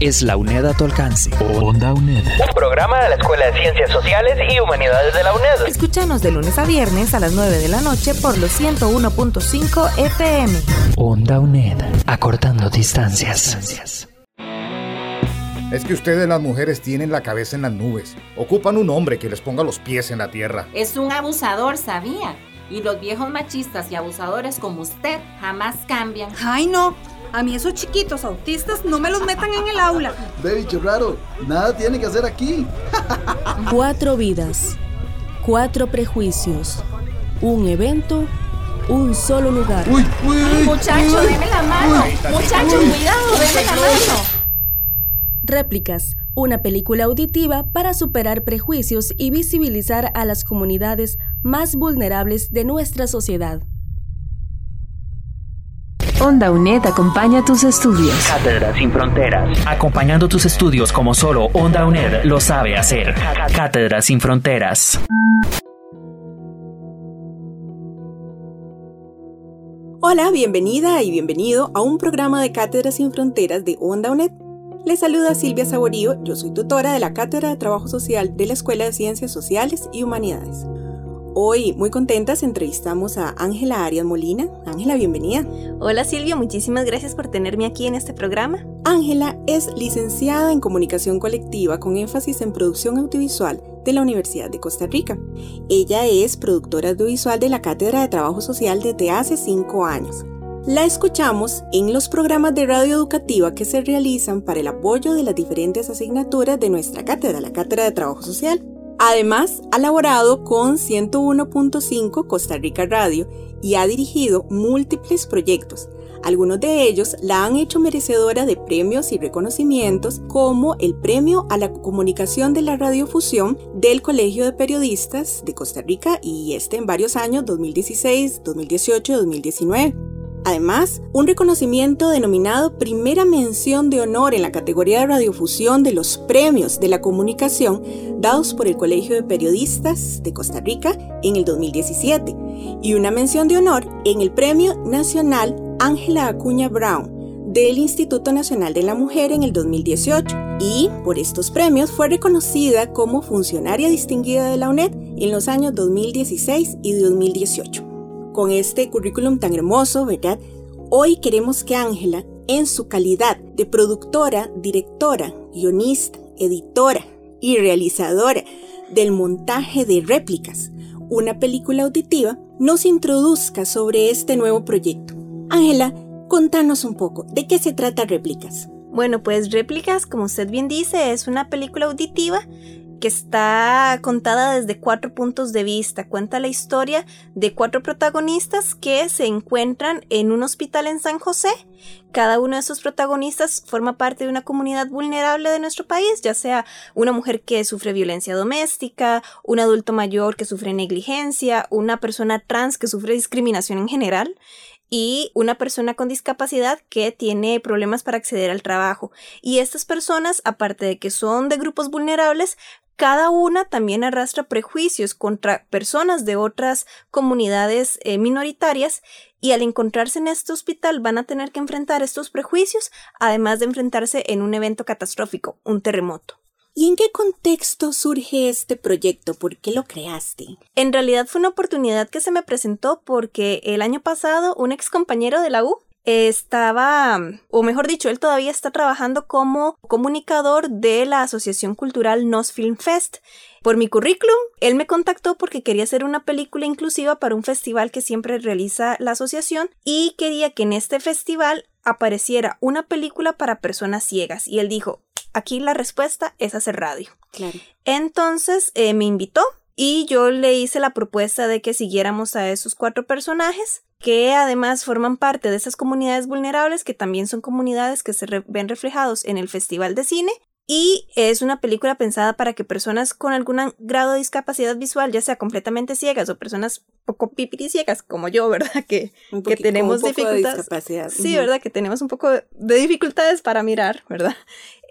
es la UNED a tu alcance. Onda UNED. Un programa de la Escuela de Ciencias Sociales y Humanidades de la UNED. Escúchanos de lunes a viernes a las 9 de la noche por los 101.5 FM. Onda UNED. Acortando distancias. Es que ustedes las mujeres tienen la cabeza en las nubes. Ocupan un hombre que les ponga los pies en la tierra. Es un abusador, sabía. Y los viejos machistas y abusadores como usted jamás cambian. Ay, no. A mí esos chiquitos autistas no me los metan en el aula. Ve, bicho raro, nada tiene que hacer aquí. Cuatro vidas, cuatro prejuicios, un evento, un solo lugar. Uy, uy, uy. Muchacho, deme la mano. Muchacho, cuidado, deme la mano. Réplicas, una película auditiva para superar prejuicios y visibilizar a las comunidades más vulnerables de nuestra sociedad. Onda UNED acompaña tus estudios. Cátedra sin fronteras. Acompañando tus estudios como solo Onda UNED lo sabe hacer. Cátedra sin fronteras. Hola, bienvenida y bienvenido a un programa de Cátedra sin Fronteras de Onda UNED. Les saluda Silvia Saborío, yo soy tutora de la Cátedra de Trabajo Social de la Escuela de Ciencias Sociales y Humanidades. Hoy, muy contentas, entrevistamos a Ángela Arias Molina. Ángela, bienvenida. Hola Silvia, muchísimas gracias por tenerme aquí en este programa. Ángela es licenciada en Comunicación Colectiva con énfasis en producción audiovisual de la Universidad de Costa Rica. Ella es productora audiovisual de la Cátedra de Trabajo Social desde hace cinco años. La escuchamos en los programas de radio educativa que se realizan para el apoyo de las diferentes asignaturas de nuestra cátedra, la Cátedra de Trabajo Social. Además, ha laborado con 101.5 Costa Rica Radio y ha dirigido múltiples proyectos. Algunos de ellos la han hecho merecedora de premios y reconocimientos como el Premio a la Comunicación de la Radiofusión del Colegio de Periodistas de Costa Rica y este en varios años 2016, 2018 y 2019. Además, un reconocimiento denominado Primera Mención de Honor en la categoría de radiofusión de los premios de la comunicación dados por el Colegio de Periodistas de Costa Rica en el 2017 y una mención de honor en el Premio Nacional Ángela Acuña Brown del Instituto Nacional de la Mujer en el 2018 y por estos premios fue reconocida como funcionaria distinguida de la UNED en los años 2016 y 2018 con este currículum tan hermoso, ¿verdad? Hoy queremos que Ángela, en su calidad de productora, directora, guionista, editora y realizadora del montaje de réplicas, una película auditiva, nos introduzca sobre este nuevo proyecto. Ángela, contanos un poco, ¿de qué se trata Réplicas? Bueno, pues Réplicas, como usted bien dice, es una película auditiva que está contada desde cuatro puntos de vista. Cuenta la historia de cuatro protagonistas que se encuentran en un hospital en San José. Cada uno de esos protagonistas forma parte de una comunidad vulnerable de nuestro país, ya sea una mujer que sufre violencia doméstica, un adulto mayor que sufre negligencia, una persona trans que sufre discriminación en general y una persona con discapacidad que tiene problemas para acceder al trabajo. Y estas personas, aparte de que son de grupos vulnerables, cada una también arrastra prejuicios contra personas de otras comunidades eh, minoritarias y al encontrarse en este hospital van a tener que enfrentar estos prejuicios, además de enfrentarse en un evento catastrófico, un terremoto. ¿Y en qué contexto surge este proyecto? ¿Por qué lo creaste? En realidad fue una oportunidad que se me presentó porque el año pasado un ex compañero de la U estaba, o mejor dicho, él todavía está trabajando como comunicador de la Asociación Cultural Nos Film Fest. Por mi currículum, él me contactó porque quería hacer una película inclusiva para un festival que siempre realiza la asociación y quería que en este festival apareciera una película para personas ciegas. Y él dijo, aquí la respuesta es hacer radio. Claro. Entonces eh, me invitó y yo le hice la propuesta de que siguiéramos a esos cuatro personajes que además forman parte de esas comunidades vulnerables que también son comunidades que se ven reflejados en el Festival de Cine y es una película pensada para que personas con algún grado de discapacidad visual, ya sea completamente ciegas o personas poco pipiri ciegas como yo, ¿verdad? Que, que tenemos dificultades. Sí, ¿verdad? Que tenemos un poco de dificultades para mirar, ¿verdad?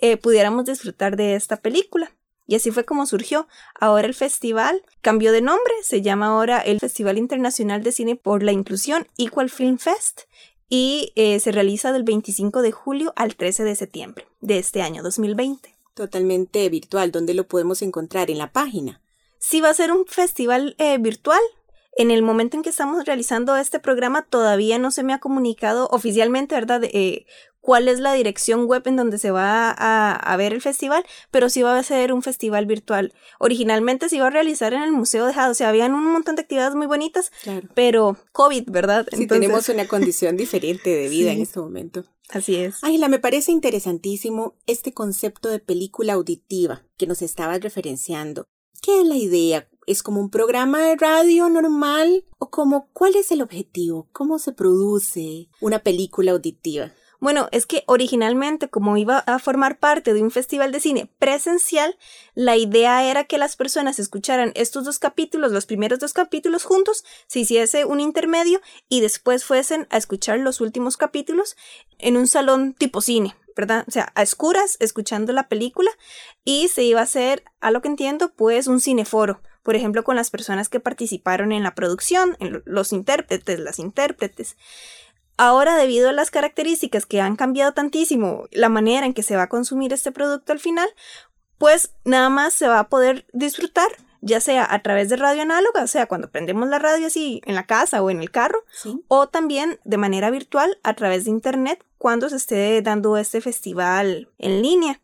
Eh, pudiéramos disfrutar de esta película. Y así fue como surgió. Ahora el festival cambió de nombre, se llama ahora el Festival Internacional de Cine por la Inclusión, Equal Film Fest, y eh, se realiza del 25 de julio al 13 de septiembre de este año 2020. Totalmente virtual, ¿dónde lo podemos encontrar? En la página. Sí, va a ser un festival eh, virtual. En el momento en que estamos realizando este programa todavía no se me ha comunicado oficialmente, ¿verdad? Eh, cuál es la dirección web en donde se va a, ver el festival, pero sí va a ser un festival virtual. Originalmente se iba a realizar en el Museo de Jado, o sea, habían un montón de actividades muy bonitas, pero COVID, ¿verdad? Sí, tenemos una condición diferente de vida en este momento. Así es. Ángela, me parece interesantísimo este concepto de película auditiva que nos estabas referenciando. ¿Qué es la idea? ¿Es como un programa de radio normal? ¿O como cuál es el objetivo? ¿Cómo se produce una película auditiva? Bueno, es que originalmente, como iba a formar parte de un festival de cine presencial, la idea era que las personas escucharan estos dos capítulos, los primeros dos capítulos juntos, se hiciese un intermedio y después fuesen a escuchar los últimos capítulos en un salón tipo cine, ¿verdad? O sea, a escuras, escuchando la película y se iba a hacer, a lo que entiendo, pues un cineforo. Por ejemplo, con las personas que participaron en la producción, en los intérpretes, las intérpretes. Ahora, debido a las características que han cambiado tantísimo, la manera en que se va a consumir este producto al final, pues nada más se va a poder disfrutar, ya sea a través de radio análoga, o sea, cuando prendemos la radio así en la casa o en el carro, o también de manera virtual a través de internet cuando se esté dando este festival en línea.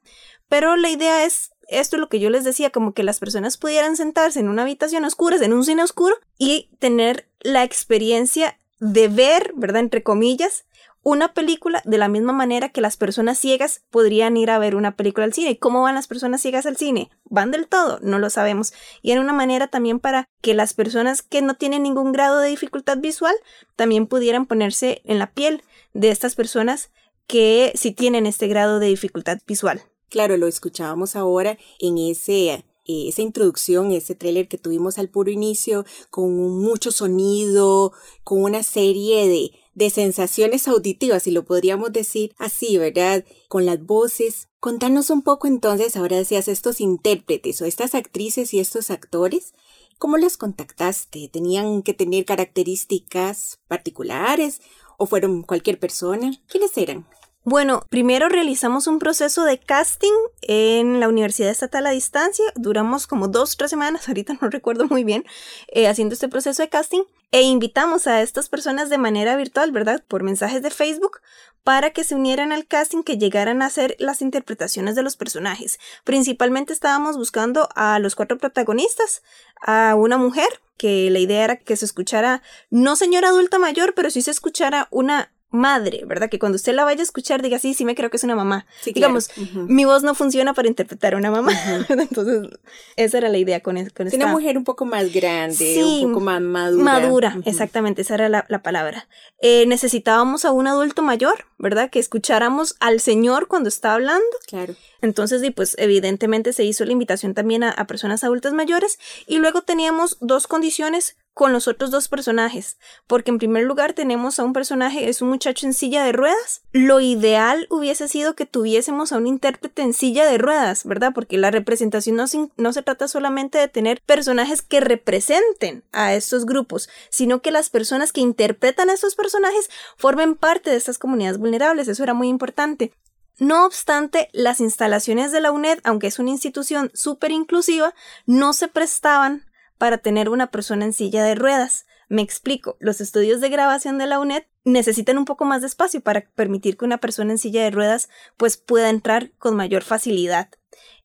Pero la idea es esto es lo que yo les decía, como que las personas pudieran sentarse en una habitación oscura, en un cine oscuro, y tener la experiencia de ver, ¿verdad? Entre comillas, una película de la misma manera que las personas ciegas podrían ir a ver una película al cine. ¿Y cómo van las personas ciegas al cine? ¿Van del todo? No lo sabemos. Y era una manera también para que las personas que no tienen ningún grado de dificultad visual también pudieran ponerse en la piel de estas personas que sí tienen este grado de dificultad visual. Claro, lo escuchábamos ahora en ese esa introducción, ese tráiler que tuvimos al puro inicio, con mucho sonido, con una serie de, de sensaciones auditivas, si lo podríamos decir así, ¿verdad? Con las voces. Contanos un poco entonces, ahora decías, estos intérpretes o estas actrices y estos actores, ¿cómo las contactaste? ¿Tenían que tener características particulares o fueron cualquier persona? ¿Quiénes eran? Bueno, primero realizamos un proceso de casting en la Universidad Estatal a Distancia. Duramos como dos, tres semanas, ahorita no recuerdo muy bien, eh, haciendo este proceso de casting. E invitamos a estas personas de manera virtual, ¿verdad? Por mensajes de Facebook, para que se unieran al casting, que llegaran a hacer las interpretaciones de los personajes. Principalmente estábamos buscando a los cuatro protagonistas, a una mujer, que la idea era que se escuchara, no señora adulta mayor, pero sí se escuchara una madre, ¿verdad? Que cuando usted la vaya a escuchar diga, sí, sí me creo que es una mamá. Digamos, mi voz no funciona para interpretar a una mamá. Entonces, esa era la idea con, con esta... Una mujer un poco más grande, un poco más madura. Madura, exactamente, esa era la, palabra. Eh, necesitábamos a un adulto mayor, ¿verdad? Que escucháramos al señor cuando está hablando. Claro. Entonces, y pues evidentemente se hizo la invitación también a, personas adultas mayores y luego teníamos dos condiciones con los otros dos personajes, porque en primer lugar tenemos a un personaje, es un muchacho en silla de ruedas. Lo ideal hubiese sido que tuviésemos a un intérprete en silla de ruedas, ¿verdad? Porque la representación no, se trata solamente de tener personajes que representen a estos grupos, sino que las personas que interpretan a estos personajes formen parte de estas comunidades vulnerables. Eso era muy importante. No obstante, las instalaciones de la UNED, aunque es una institución súper inclusiva, no se prestaban para tener una persona en silla de ruedas. Me explico, los estudios de grabación de la UNED necesitan un poco más de espacio para permitir que una persona en silla de ruedas pues pueda entrar con mayor facilidad.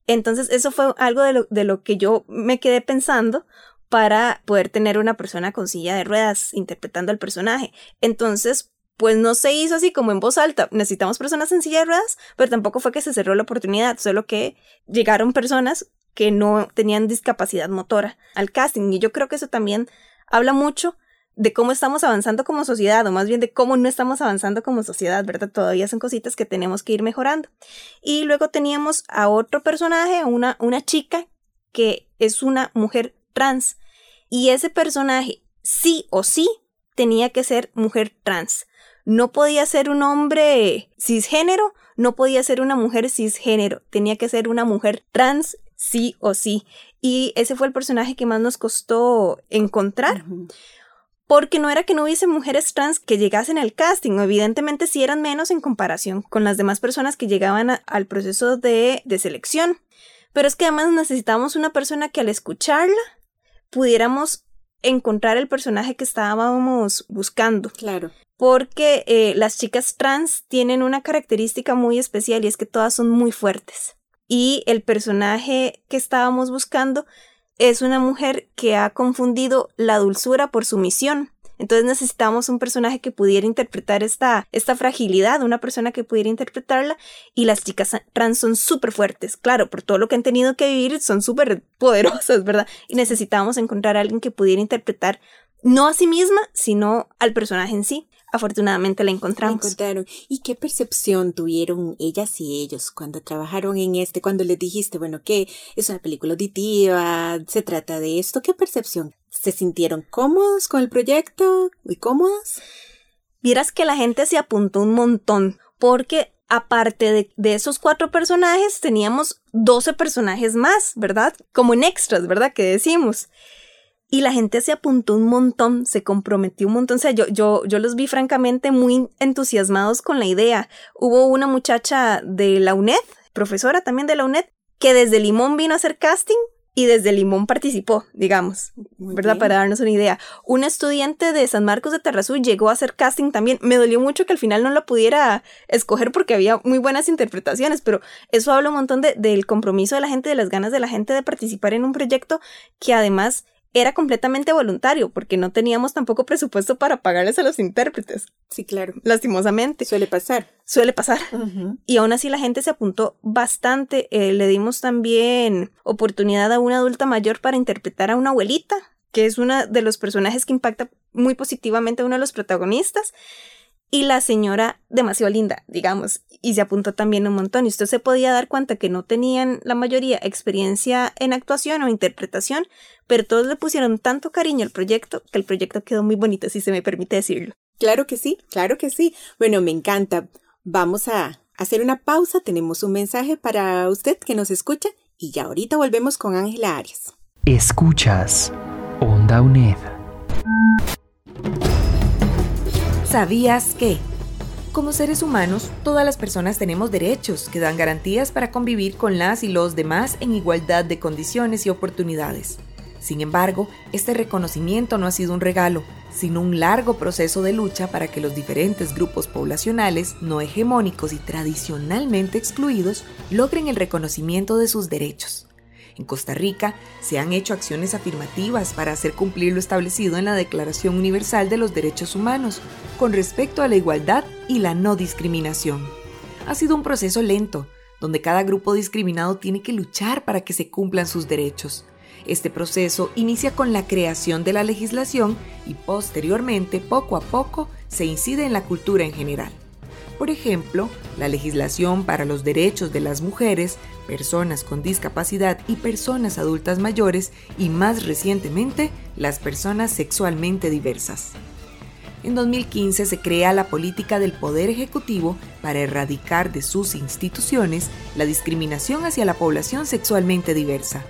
Entonces eso fue algo de lo, de lo que yo me quedé pensando para poder tener una persona con silla de ruedas interpretando al personaje. Entonces, pues no se hizo así como en voz alta. Necesitamos personas en silla de ruedas, pero tampoco fue que se cerró la oportunidad, solo que llegaron personas que no tenían discapacidad motora al casting. Y yo creo que eso también habla mucho de cómo estamos avanzando como sociedad, o más bien de cómo no estamos avanzando como sociedad, ¿verdad? Todavía son cositas que tenemos que ir mejorando. Y luego teníamos a otro personaje, una, una chica que es una mujer trans. Y ese personaje, sí o sí, tenía que ser mujer trans. No podía ser un hombre cisgénero, no podía ser una mujer cisgénero, tenía que ser una mujer trans sí o sí. Y ese fue el personaje que más nos costó encontrar. Porque no era que no hubiese mujeres trans que llegasen al casting, evidentemente sí eran menos en comparación con las demás personas que llegaban al proceso de, de selección. Pero es que además necesitábamos una persona que al escucharla pudiéramos encontrar el personaje que estábamos buscando. Claro porque eh, las chicas trans tienen una característica muy especial y es que todas son muy fuertes. Y el personaje que estábamos buscando es una mujer que ha confundido la dulzura por sumisión. Entonces necesitamos un personaje que pudiera interpretar esta, esta fragilidad, una persona que pudiera interpretarla. Y las chicas trans son súper fuertes, claro, por todo lo que han tenido que vivir, son súper poderosas, ¿verdad? Y necesitábamos encontrar a alguien que pudiera interpretar no a sí misma, sino al personaje en sí afortunadamente la encontramos. La encontraron. ¿Y qué percepción tuvieron ellas y ellos cuando trabajaron en este? Cuando les dijiste, bueno, que es una película auditiva, se trata de esto, ¿qué percepción? ¿Se sintieron cómodos con el proyecto? ¿Muy cómodos? Vieras que la gente se apuntó un montón, porque aparte de, de, esos cuatro personajes, teníamos 12 personajes más, ¿verdad? Como en extras, ¿verdad? Que decimos. Y la gente se apuntó un montón, se comprometió un montón. O sea, yo, yo, yo los vi francamente muy entusiasmados con la idea. Hubo una muchacha de la UNED, profesora también de la UNED, que desde Limón vino a hacer casting y desde Limón participó, digamos, ¿verdad? Para darnos una idea. Un estudiante de San Marcos de Terrazú llegó a hacer casting también. Me dolió mucho que al final no lo pudiera escoger porque había muy buenas interpretaciones, pero eso habla un montón de, del compromiso de la gente, de las ganas de la gente de participar en un proyecto que además era completamente voluntario porque no teníamos tampoco presupuesto para pagarles a los intérpretes. Sí, claro. Lastimosamente. Suele pasar. Suele pasar. Y aún así la gente se apuntó bastante. Eh, le dimos también oportunidad a una adulta mayor para interpretar a una abuelita, que es uno de los personajes que impacta muy positivamente a uno de los protagonistas y la señora demasiado linda, digamos, y se apuntó también un montón. Y usted se podía dar cuenta que no tenían la mayoría experiencia en actuación o interpretación, pero todos le pusieron tanto cariño al proyecto que el proyecto quedó muy bonito, si se me permite decirlo. Claro que sí, claro que sí. Bueno, me encanta. Vamos a hacer una pausa. Tenemos un mensaje para usted que nos escucha y ya ahorita volvemos con Ángela Arias. Escuchas Onda UNED. ¿Sabías que? Como seres humanos, todas las personas tenemos derechos que dan garantías para convivir con las y los demás en igualdad de condiciones y oportunidades. Sin embargo, este reconocimiento no ha sido un regalo, sino un largo proceso de lucha para que los diferentes grupos poblacionales no hegemónicos y tradicionalmente excluidos logren el reconocimiento de sus derechos. En Costa Rica se han hecho acciones afirmativas para hacer cumplir lo establecido en la Declaración Universal de los Derechos Humanos con respecto a la igualdad y la no discriminación. Ha sido un proceso lento, donde cada grupo discriminado tiene que luchar para que se cumplan sus derechos. Este proceso inicia con la creación de la legislación y posteriormente, poco a poco, se incide en la cultura en general. Por ejemplo, la legislación para los derechos de las mujeres, personas con discapacidad y personas adultas mayores y más recientemente las personas sexualmente diversas. En 2015 se crea la política del Poder Ejecutivo para erradicar de sus instituciones la discriminación hacia la población sexualmente diversa,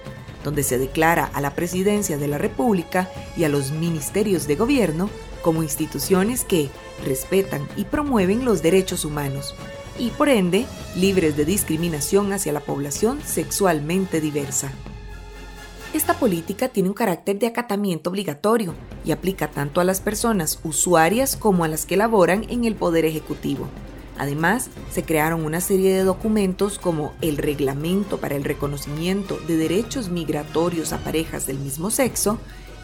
donde se declara a la Presidencia de la República y a los ministerios de gobierno como instituciones que respetan y promueven los derechos humanos y por ende libres de discriminación hacia la población sexualmente diversa. Esta política tiene un carácter de acatamiento obligatorio y aplica tanto a las personas usuarias como a las que laboran en el Poder Ejecutivo. Además, se crearon una serie de documentos como el Reglamento para el Reconocimiento de Derechos Migratorios a Parejas del mismo sexo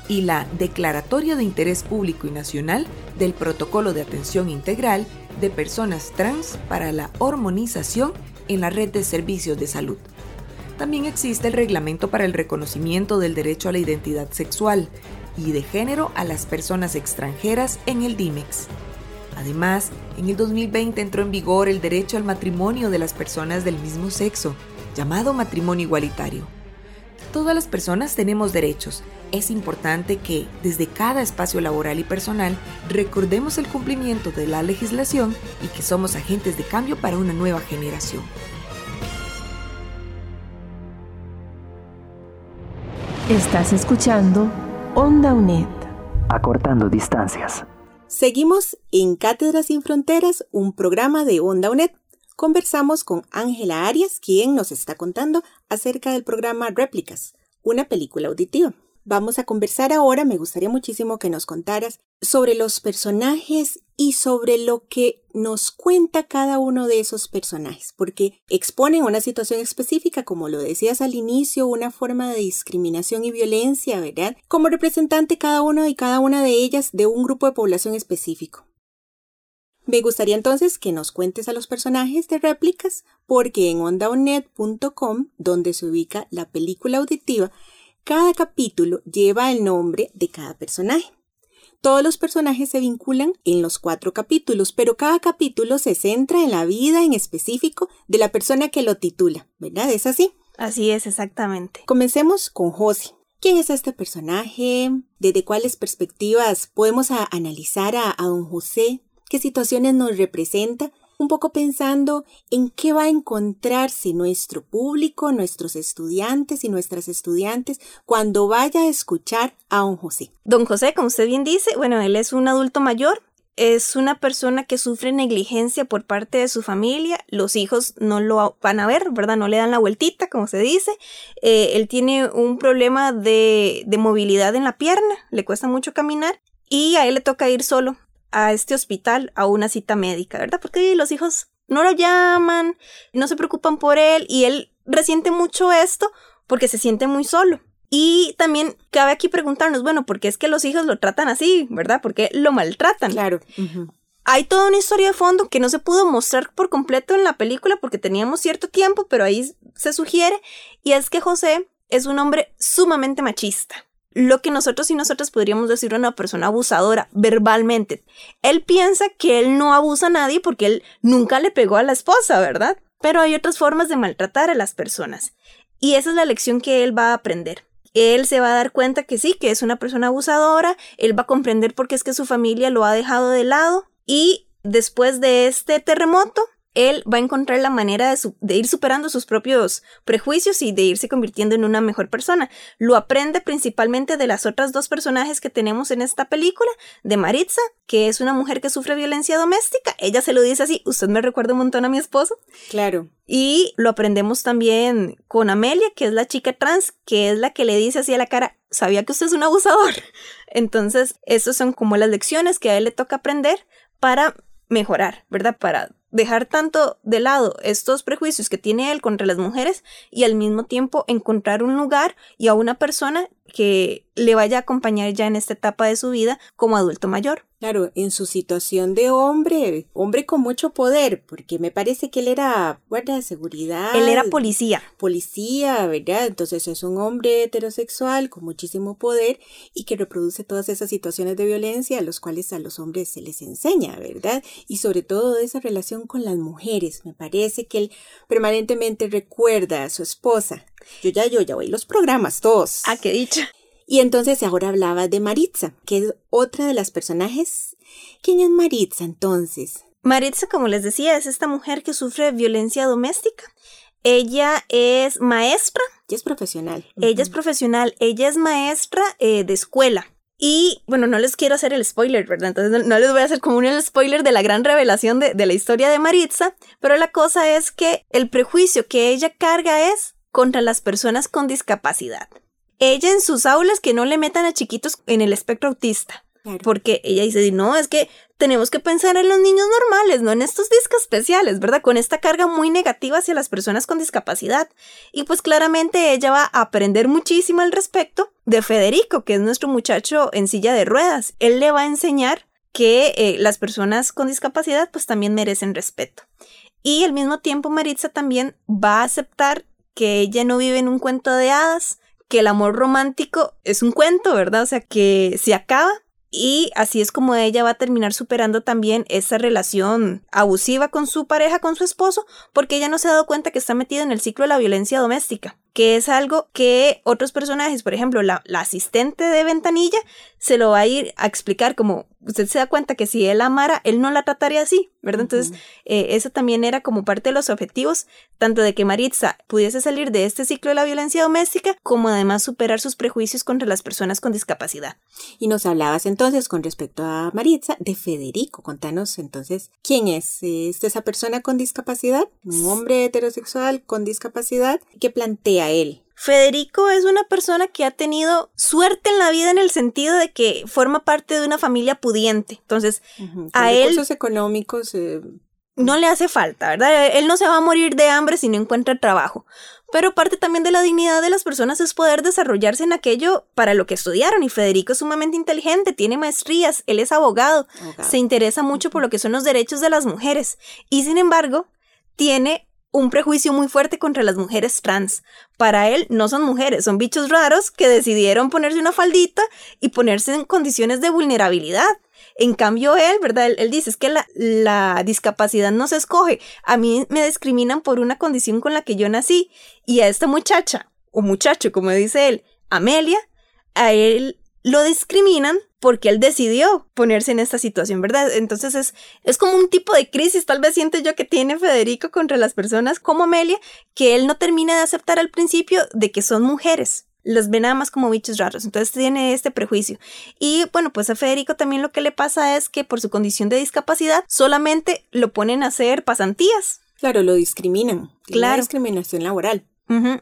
y la Declaratoria de Interés Público y Nacional del Protocolo de Atención Integral de Personas Trans para la Hormonización en la Red de Servicios de Salud. También existe el Reglamento para el Reconocimiento del Derecho a la Identidad Sexual, y de género a las personas extranjeras en el DIMEX. Además, en el 2020 entró en vigor el derecho al matrimonio de las personas del mismo sexo, llamado matrimonio igualitario. Todas las personas tenemos derechos. Es importante que, desde cada espacio laboral y personal, recordemos el cumplimiento de la legislación y que somos agentes de cambio para una nueva generación. Estás escuchando Onda UNED. Acortando distancias. Seguimos en Cátedras sin Fronteras, un programa de Onda UNED. Conversamos con Ángela Arias, quien nos está contando acerca del programa Réplicas, una película auditiva. Vamos a conversar ahora, me gustaría muchísimo que nos contaras sobre los personajes y sobre lo que nos cuenta cada uno de esos personajes, porque exponen una situación específica, como lo decías al inicio, una forma de discriminación y violencia, ¿verdad? Como representante cada uno y cada una de ellas de un grupo de población específico. Me gustaría entonces que nos cuentes a los personajes de réplicas, porque en ondaonet.com, donde se ubica la película auditiva, cada capítulo lleva el nombre de cada personaje. Todos los personajes se vinculan en los cuatro capítulos, pero cada capítulo se centra en la vida en específico de la persona que lo titula, ¿verdad? ¿Es así? Así es, exactamente. Comencemos con José. ¿Quién es este personaje? ¿Desde cuáles perspectivas podemos analizar a, a don José? ¿Qué situaciones nos representa? un poco pensando en qué va a encontrarse nuestro público, nuestros estudiantes y nuestras estudiantes cuando vaya a escuchar a don José. Don José, como usted bien dice, bueno, él es un adulto mayor, es una persona que sufre negligencia por parte de su familia, los hijos no lo van a ver, ¿verdad? No le dan la vueltita, como se dice. Eh, él tiene un problema de, de movilidad en la pierna, le cuesta mucho caminar y a él le toca ir solo a este hospital a una cita médica, ¿verdad? Porque los hijos no lo llaman, no se preocupan por él y él resiente mucho esto porque se siente muy solo. Y también cabe aquí preguntarnos, bueno, ¿por qué es que los hijos lo tratan así, verdad? ¿Por qué lo maltratan? Claro. Hay toda una historia de fondo que no se pudo mostrar por completo en la película porque teníamos cierto tiempo, pero ahí se sugiere, y es que José es un hombre sumamente machista lo que nosotros y nosotras podríamos decir a una persona abusadora verbalmente. Él piensa que él no abusa a nadie porque él nunca le pegó a la esposa, ¿verdad? Pero hay otras formas de maltratar a las personas. Y esa es la lección que él va a aprender. Él se va a dar cuenta que sí, que es una persona abusadora, él va a comprender por qué es que su familia lo ha dejado de lado y después de este terremoto, él va a encontrar la manera de, ir superando sus propios prejuicios y de irse convirtiendo en una mejor persona. Lo aprende principalmente de las otras dos personajes que tenemos en esta película, de Maritza, que es una mujer que sufre violencia doméstica. Ella se lo dice así, usted me recuerda un montón a mi esposo. Claro. Y lo aprendemos también con Amelia, que es la chica trans, que es la que le dice así a la cara, sabía que usted es un abusador. Entonces, esas son como las lecciones que a él le toca aprender para mejorar, ¿verdad? Para dejar tanto de lado estos prejuicios que tiene él contra las mujeres y al mismo tiempo encontrar un lugar y a una persona que le vaya a acompañar ya en esta etapa de su vida como adulto mayor. Claro, en su situación de hombre, hombre con mucho poder, porque me parece que él era guardia de seguridad. Él era policía. Policía, ¿verdad? Entonces es un hombre heterosexual con muchísimo poder y que reproduce todas esas situaciones de violencia a los cuales a los hombres se les enseña, ¿verdad? Y sobre todo esa relación con las mujeres. Me parece que él permanentemente recuerda a su esposa. Yo ya, yo ya voy los programas todos. Ah, qué dicha. Y entonces ahora hablaba de Maritza, que es otra de las personajes. ¿Quién es Maritza entonces? Maritza, como les decía, es esta mujer que sufre violencia doméstica. Ella es maestra. Ella es profesional. Ella es profesional. Ella es maestra eh, de escuela. Y bueno, no les quiero hacer el spoiler, ¿verdad? Entonces no, les voy a hacer como un spoiler de la gran revelación de, de la historia de Maritza, pero la cosa es que el prejuicio que ella carga es contra las personas con discapacidad ella en sus aulas que no le metan a chiquitos en el espectro autista. Porque ella dice, no, es que tenemos que pensar en los niños normales, no en estos discos especiales, ¿verdad? Con esta carga muy negativa hacia las personas con discapacidad. Y pues claramente ella va a aprender muchísimo al respecto de Federico, que es nuestro muchacho en silla de ruedas. Él le va a enseñar que eh, las personas con discapacidad pues también merecen respeto. Y al mismo tiempo Maritza también va a aceptar que ella no vive en un cuento de hadas, que el amor romántico es un cuento, ¿verdad? O sea, que se acaba y así es como ella va a terminar superando también esa relación abusiva con su pareja, con su esposo, porque ella no se ha dado cuenta que está metida en el ciclo de la violencia doméstica que es algo que otros personajes, por ejemplo, la, asistente de Ventanilla, se lo va a ir a explicar como usted se da cuenta que si él amara, él no la trataría así, ¿verdad? Entonces, eh, eso también era como parte de los objetivos, tanto de que Maritza pudiese salir de este ciclo de la violencia doméstica, como además superar sus prejuicios contra las personas con discapacidad. Y nos hablabas entonces con respecto a Maritza de Federico. Contanos entonces, ¿quién es? ¿Es esa persona con discapacidad? ¿Un hombre heterosexual con discapacidad? ¿Qué plantea él. Federico es una persona que ha tenido suerte en la vida en el sentido de que forma parte de una familia pudiente. Entonces, a él... Recursos económicos... Eh, no le hace falta, ¿verdad? Él no se va a morir de hambre si no encuentra trabajo. Pero parte también de la dignidad de las personas es poder desarrollarse en aquello para lo que estudiaron. Y Federico es sumamente inteligente, tiene maestrías, él es abogado, se interesa mucho por lo que son los derechos de las mujeres. Y sin embargo, tiene un prejuicio muy fuerte contra las mujeres trans. Para él no son mujeres, son bichos raros que decidieron ponerse una faldita y ponerse en condiciones de vulnerabilidad. En cambio, él, ¿verdad? Él, dice, es que la, la, discapacidad no se escoge. A mí me discriminan por una condición con la que yo nací. Y a esta muchacha, o muchacho, como dice él, Amelia, a él lo discriminan porque él decidió ponerse en esta situación, ¿verdad? Entonces es, es como un tipo de crisis, tal vez siento yo que tiene Federico contra las personas como Amelia, que él no termina de aceptar al principio de que son mujeres. Los ve nada más como bichos raros, entonces tiene este prejuicio. Y bueno, pues a Federico también lo que le pasa es que por su condición de discapacidad solamente lo ponen a hacer pasantías. Claro, lo discriminan. Claro. discriminación laboral.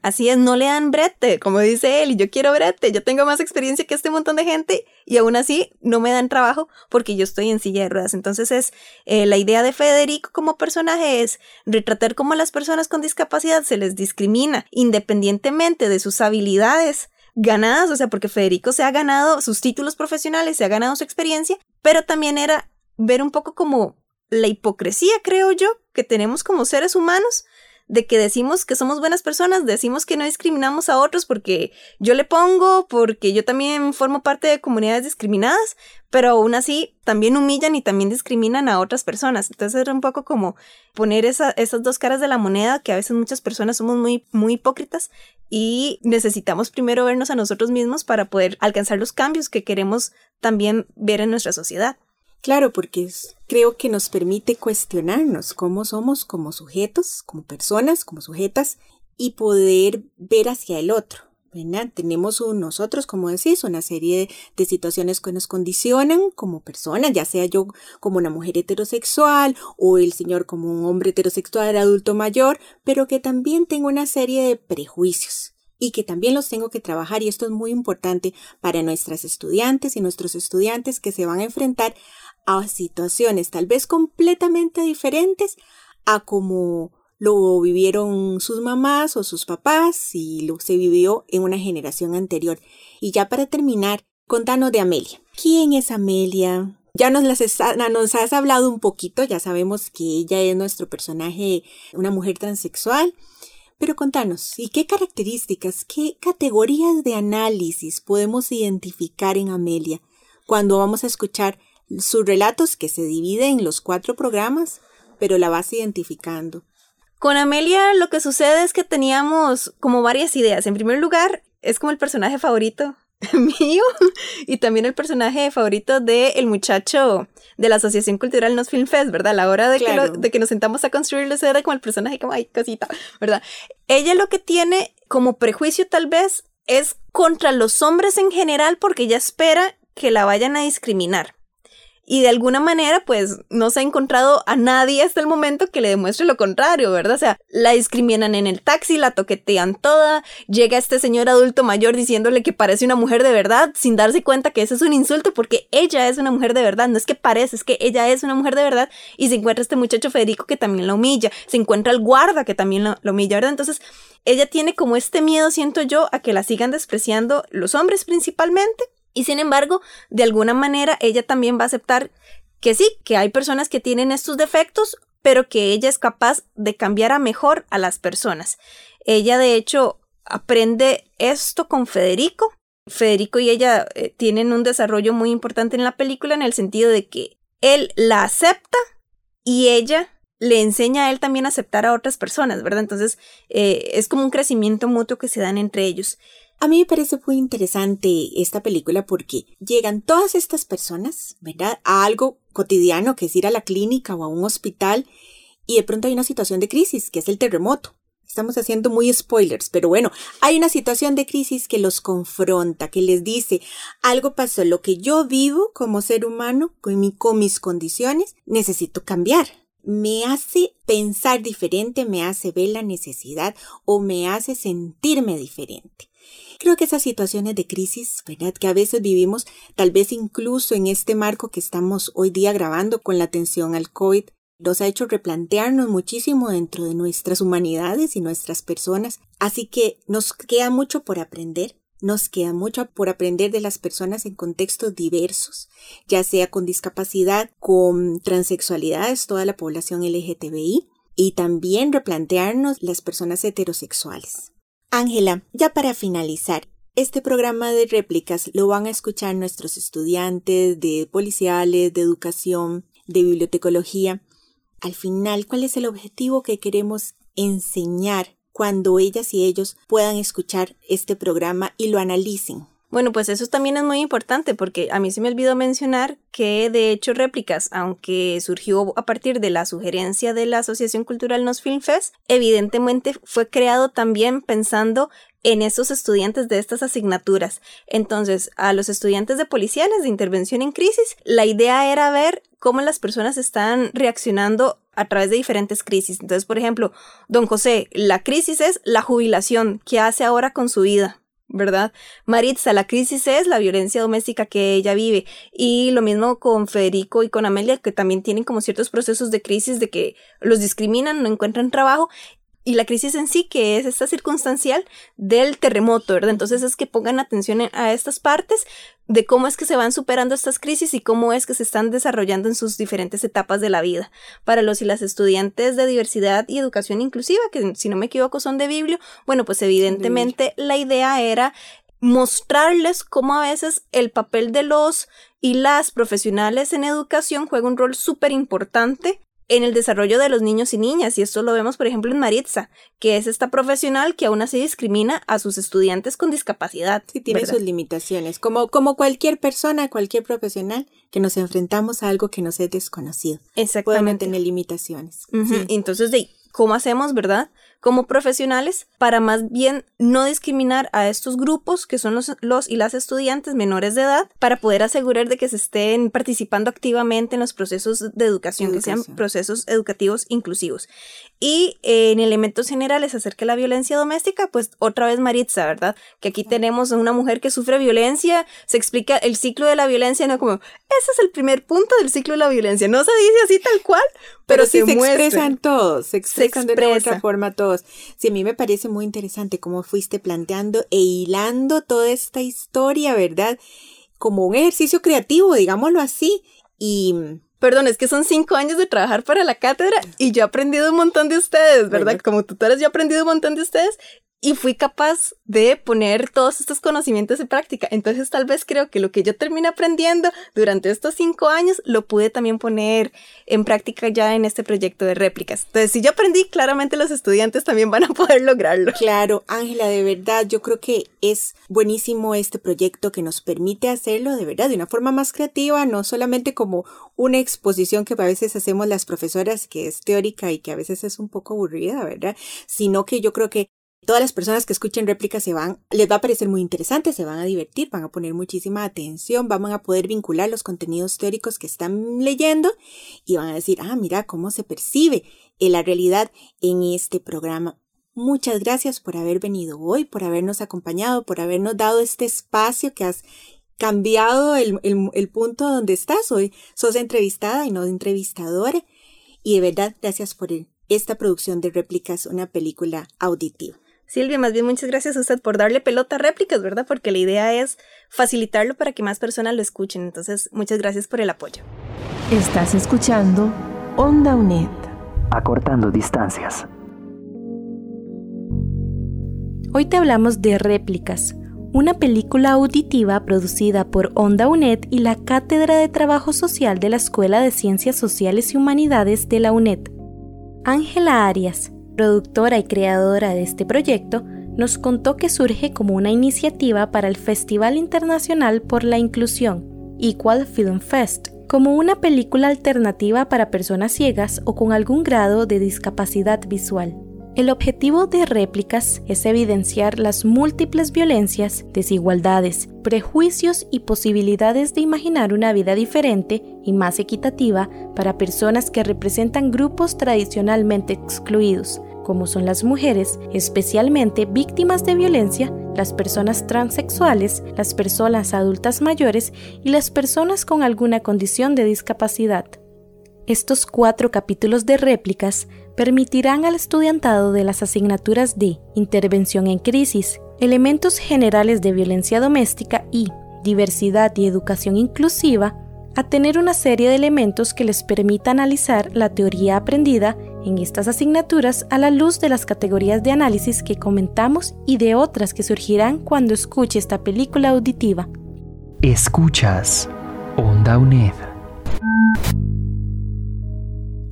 Así es, no le dan brete, como dice él, y yo quiero brete, yo tengo más experiencia que este montón de gente y aún así no me dan trabajo porque yo estoy en silla de ruedas. Entonces es eh, la idea de Federico como personaje es retratar cómo a las personas con discapacidad se les discrimina independientemente de sus habilidades ganadas, o sea, porque Federico se ha ganado sus títulos profesionales, se ha ganado su experiencia, pero también era ver un poco como la hipocresía, creo yo, que tenemos como seres humanos de que decimos que somos buenas personas, decimos que no discriminamos a otros porque yo le pongo, porque yo también formo parte de comunidades discriminadas, pero aún así también humillan y también discriminan a otras personas. Entonces era un poco como poner esas dos caras de la moneda que a veces muchas personas somos muy, muy hipócritas y necesitamos primero vernos a nosotros mismos para poder alcanzar los cambios que queremos también ver en nuestra sociedad. Claro, porque creo que nos permite cuestionarnos cómo somos como sujetos, como personas, como sujetas, y poder ver hacia el otro. Tenemos nosotros, como decís, una serie de, situaciones que nos condicionan como personas, ya sea yo como una mujer heterosexual o el señor como un hombre heterosexual adulto mayor, pero que también tengo una serie de prejuicios y que también los tengo que trabajar y esto es muy importante para nuestras estudiantes y nuestros estudiantes que se van a enfrentar a situaciones tal vez completamente diferentes a como lo vivieron sus mamás o sus papás y lo se vivió en una generación anterior. Y ya para terminar, contanos de Amelia. ¿Quién es Amelia? Ya nos, las has hablado un poquito, ya sabemos que ella es nuestro personaje, una mujer transexual, pero contanos, ¿y qué características, qué categorías de análisis podemos identificar en Amelia cuando vamos a escuchar sus relatos que se dividen en los cuatro programas, pero la vas identificando. Con Amelia lo que sucede es que teníamos como varias ideas. En primer lugar, es como el personaje favorito mío y también el personaje favorito del el muchacho de la Asociación Cultural Nos Film Fest, ¿verdad? A la hora de, que de que nos sentamos a construirlo, se era como el personaje como, ay, cosita, ¿verdad? Ella lo que tiene como prejuicio tal vez es contra los hombres en general porque ella espera que la vayan a discriminar y de alguna manera pues no se ha encontrado a nadie hasta el momento que le demuestre lo contrario, ¿verdad? O sea, la discriminan en el taxi, la toquetean toda, llega este señor adulto mayor diciéndole que parece una mujer de verdad sin darse cuenta que eso es un insulto porque ella es una mujer de verdad, no es que parece, es que ella es una mujer de verdad y se encuentra este muchacho Federico que también la humilla, se encuentra el guarda que también la, la humilla, ¿verdad? Entonces ella tiene como este miedo, siento yo, a que la sigan despreciando los hombres principalmente y sin embargo, de alguna manera ella también va a aceptar que sí, que hay personas que tienen estos defectos, pero que ella es capaz de cambiar a mejor a las personas. Ella de hecho aprende esto con Federico. Federico y ella eh, tienen un desarrollo muy importante en la película en el sentido de que él la acepta y ella le enseña a él también a aceptar a otras personas, ¿verdad? Entonces eh, es como un crecimiento mutuo que se dan entre ellos. A mí me parece muy interesante esta película porque llegan todas estas personas, ¿verdad? A algo cotidiano que es ir a la clínica o a un hospital y de pronto hay una situación de crisis, que es el terremoto. Estamos haciendo muy spoilers, pero bueno, hay una situación de crisis que los confronta, que les dice, algo pasó, lo que yo vivo como ser humano, con, con mis condiciones, necesito cambiar. Me hace pensar diferente, me hace ver la necesidad o me hace sentirme diferente. Creo que esas situaciones de crisis, ¿verdad? Que a veces vivimos, tal vez incluso en este marco que estamos hoy día grabando con la atención al COVID, nos ha hecho replantearnos muchísimo dentro de nuestras humanidades y nuestras personas. Así que nos queda mucho por aprender. Nos queda mucho por aprender de las personas en contextos diversos, ya sea con discapacidad, con transexualidades, toda la población LGTBI, y también replantearnos las personas heterosexuales. Ángela, ya para finalizar, este programa de réplicas lo van a escuchar nuestros estudiantes de policiales, de educación, de bibliotecología. Al final, ¿cuál es el objetivo que queremos enseñar cuando ellas y ellos puedan escuchar este programa y lo analicen? Bueno, pues eso también es muy importante porque a mí se me olvidó mencionar que de hecho Réplicas, aunque surgió a partir de la sugerencia de la Asociación Cultural Nos Film Fest, evidentemente fue creado también pensando en esos estudiantes de estas asignaturas. Entonces, a los estudiantes de policiales de intervención en crisis, la idea era ver cómo las personas están reaccionando a través de diferentes crisis. Entonces, por ejemplo, don José, la crisis es la jubilación. ¿Qué hace ahora con su vida? ¿Verdad? Maritza, la crisis es la violencia doméstica que ella vive. Y lo mismo con Federico y con Amelia, que también tienen como ciertos procesos de crisis de que los discriminan, no encuentran trabajo y la crisis en sí, que es esta circunstancial del terremoto, ¿verdad? Entonces es que pongan atención a estas partes de cómo es que se van superando estas crisis y cómo es que se están desarrollando en sus diferentes etapas de la vida. Para los y las estudiantes de diversidad y educación inclusiva, que si no me equivoco son de Biblio, bueno, pues evidentemente la idea era mostrarles cómo a veces el papel de los y las profesionales en educación juega un rol súper importante en el desarrollo de los niños y niñas, y esto lo vemos por ejemplo en Maritza, que es esta profesional que aún así discrimina a sus estudiantes con discapacidad. Sí, tiene sus limitaciones, como, como cualquier persona, cualquier profesional, que nos enfrentamos a algo que nos es desconocido. Exactamente. tener limitaciones. Entonces, de ¿cómo hacemos, verdad? Como profesionales para más bien no discriminar a estos grupos que son los, los y las estudiantes menores de edad para poder asegurar de que se estén participando activamente en los procesos de educación, que sean procesos educativos inclusivos. Y en elementos generales acerca de la violencia doméstica, pues otra vez Maritza, ¿verdad? Que aquí tenemos a una mujer que sufre violencia, se explica el ciclo de la violencia, no como, ese es el primer punto del ciclo de la violencia, no se dice así tal cual, pero, sí se, expresan todos, se expresan de otra forma todos. Sí, a mí me parece muy interesante cómo fuiste planteando e hilando toda esta historia, ¿verdad? Como un ejercicio creativo, digámoslo así. Y Perdón, es que son cinco años de trabajar para la cátedra y yo he aprendido un montón de ustedes, ¿verdad? Como tutoras yo he aprendido un montón de ustedes y fui capaz de poner todos estos conocimientos en práctica. Entonces tal vez creo que lo que yo terminé aprendiendo durante estos cinco años lo pude también poner en práctica ya en este proyecto de réplicas. Entonces si yo aprendí, claramente los estudiantes también van a poder lograrlo. Claro, Ángela, de verdad, yo creo que es buenísimo este proyecto que nos permite hacerlo de verdad de una forma más creativa, no solamente como una exposición que a veces hacemos las profesoras que es teórica y que a veces es un poco aburrida, ¿verdad? Sino que yo creo que todas las personas que escuchen réplicas se van, les va a parecer muy interesante, se van a divertir, van a poner muchísima atención, van a poder vincular los contenidos teóricos que están leyendo y van a decir, ah, mira cómo se percibe la realidad en este programa. Muchas gracias por haber venido hoy, por habernos acompañado, por habernos dado este espacio que has cambiado el, el punto donde estás hoy. Sos entrevistada y no entrevistadora. Y de verdad, gracias por esta producción de réplicas, una película auditiva. Silvia, más bien muchas gracias a usted por darle pelota a réplicas, ¿verdad? Porque la idea es facilitarlo para que más personas lo escuchen. Entonces, muchas gracias por el apoyo. Estás escuchando Onda UNED. Acortando distancias. Hoy te hablamos de Réplicas, una película auditiva producida por Onda UNED y la Cátedra de Trabajo Social de la Escuela de Ciencias Sociales y Humanidades de la UNED. Ángela Arias, productora y creadora de este proyecto, nos contó que surge como una iniciativa para el Festival Internacional por la Inclusión, Equal Film Fest, como una película alternativa para personas ciegas o con algún grado de discapacidad visual. El objetivo de réplicas es evidenciar las múltiples violencias, desigualdades, prejuicios y posibilidades de imaginar una vida diferente y más equitativa para personas que representan grupos tradicionalmente excluidos, como son las mujeres, especialmente víctimas de violencia, las personas transexuales, las personas adultas mayores y las personas con alguna condición de discapacidad. Estos cuatro capítulos de réplicas permitirán al estudiantado de las asignaturas de Intervención en Crisis, Elementos Generales de Violencia Doméstica y Diversidad y Educación Inclusiva a tener una serie de elementos que les permita analizar la teoría aprendida en estas asignaturas a la luz de las categorías de análisis que comentamos y de otras que surgirán cuando escuche esta película auditiva. Escuchas Onda UNED.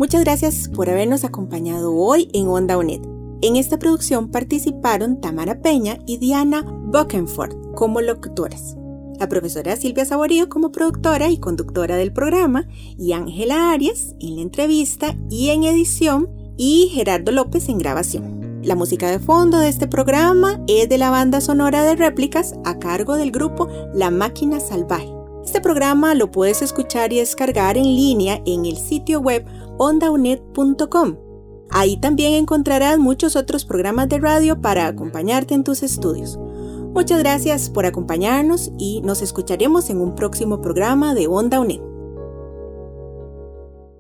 Muchas gracias por habernos acompañado hoy en Onda UNED. En esta producción participaron Tamara Peña y Diana Buckenford como locutoras, la profesora Silvia Saborío como productora y conductora del programa, y Ángela Arias en la entrevista y en edición, y Gerardo López en grabación. La música de fondo de este programa es de la banda sonora de réplicas a cargo del grupo La Máquina Salvaje. Este programa lo puedes escuchar y descargar en línea en el sitio web ondaunet.com. Ahí también encontrarás muchos otros programas de radio para acompañarte en tus estudios. Muchas gracias por acompañarnos y nos escucharemos en un próximo programa de Onda UNED.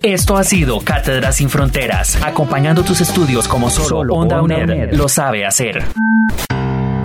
Esto ha sido Cátedra sin Fronteras, acompañando tus estudios como solo, Onda, UNED lo sabe hacer.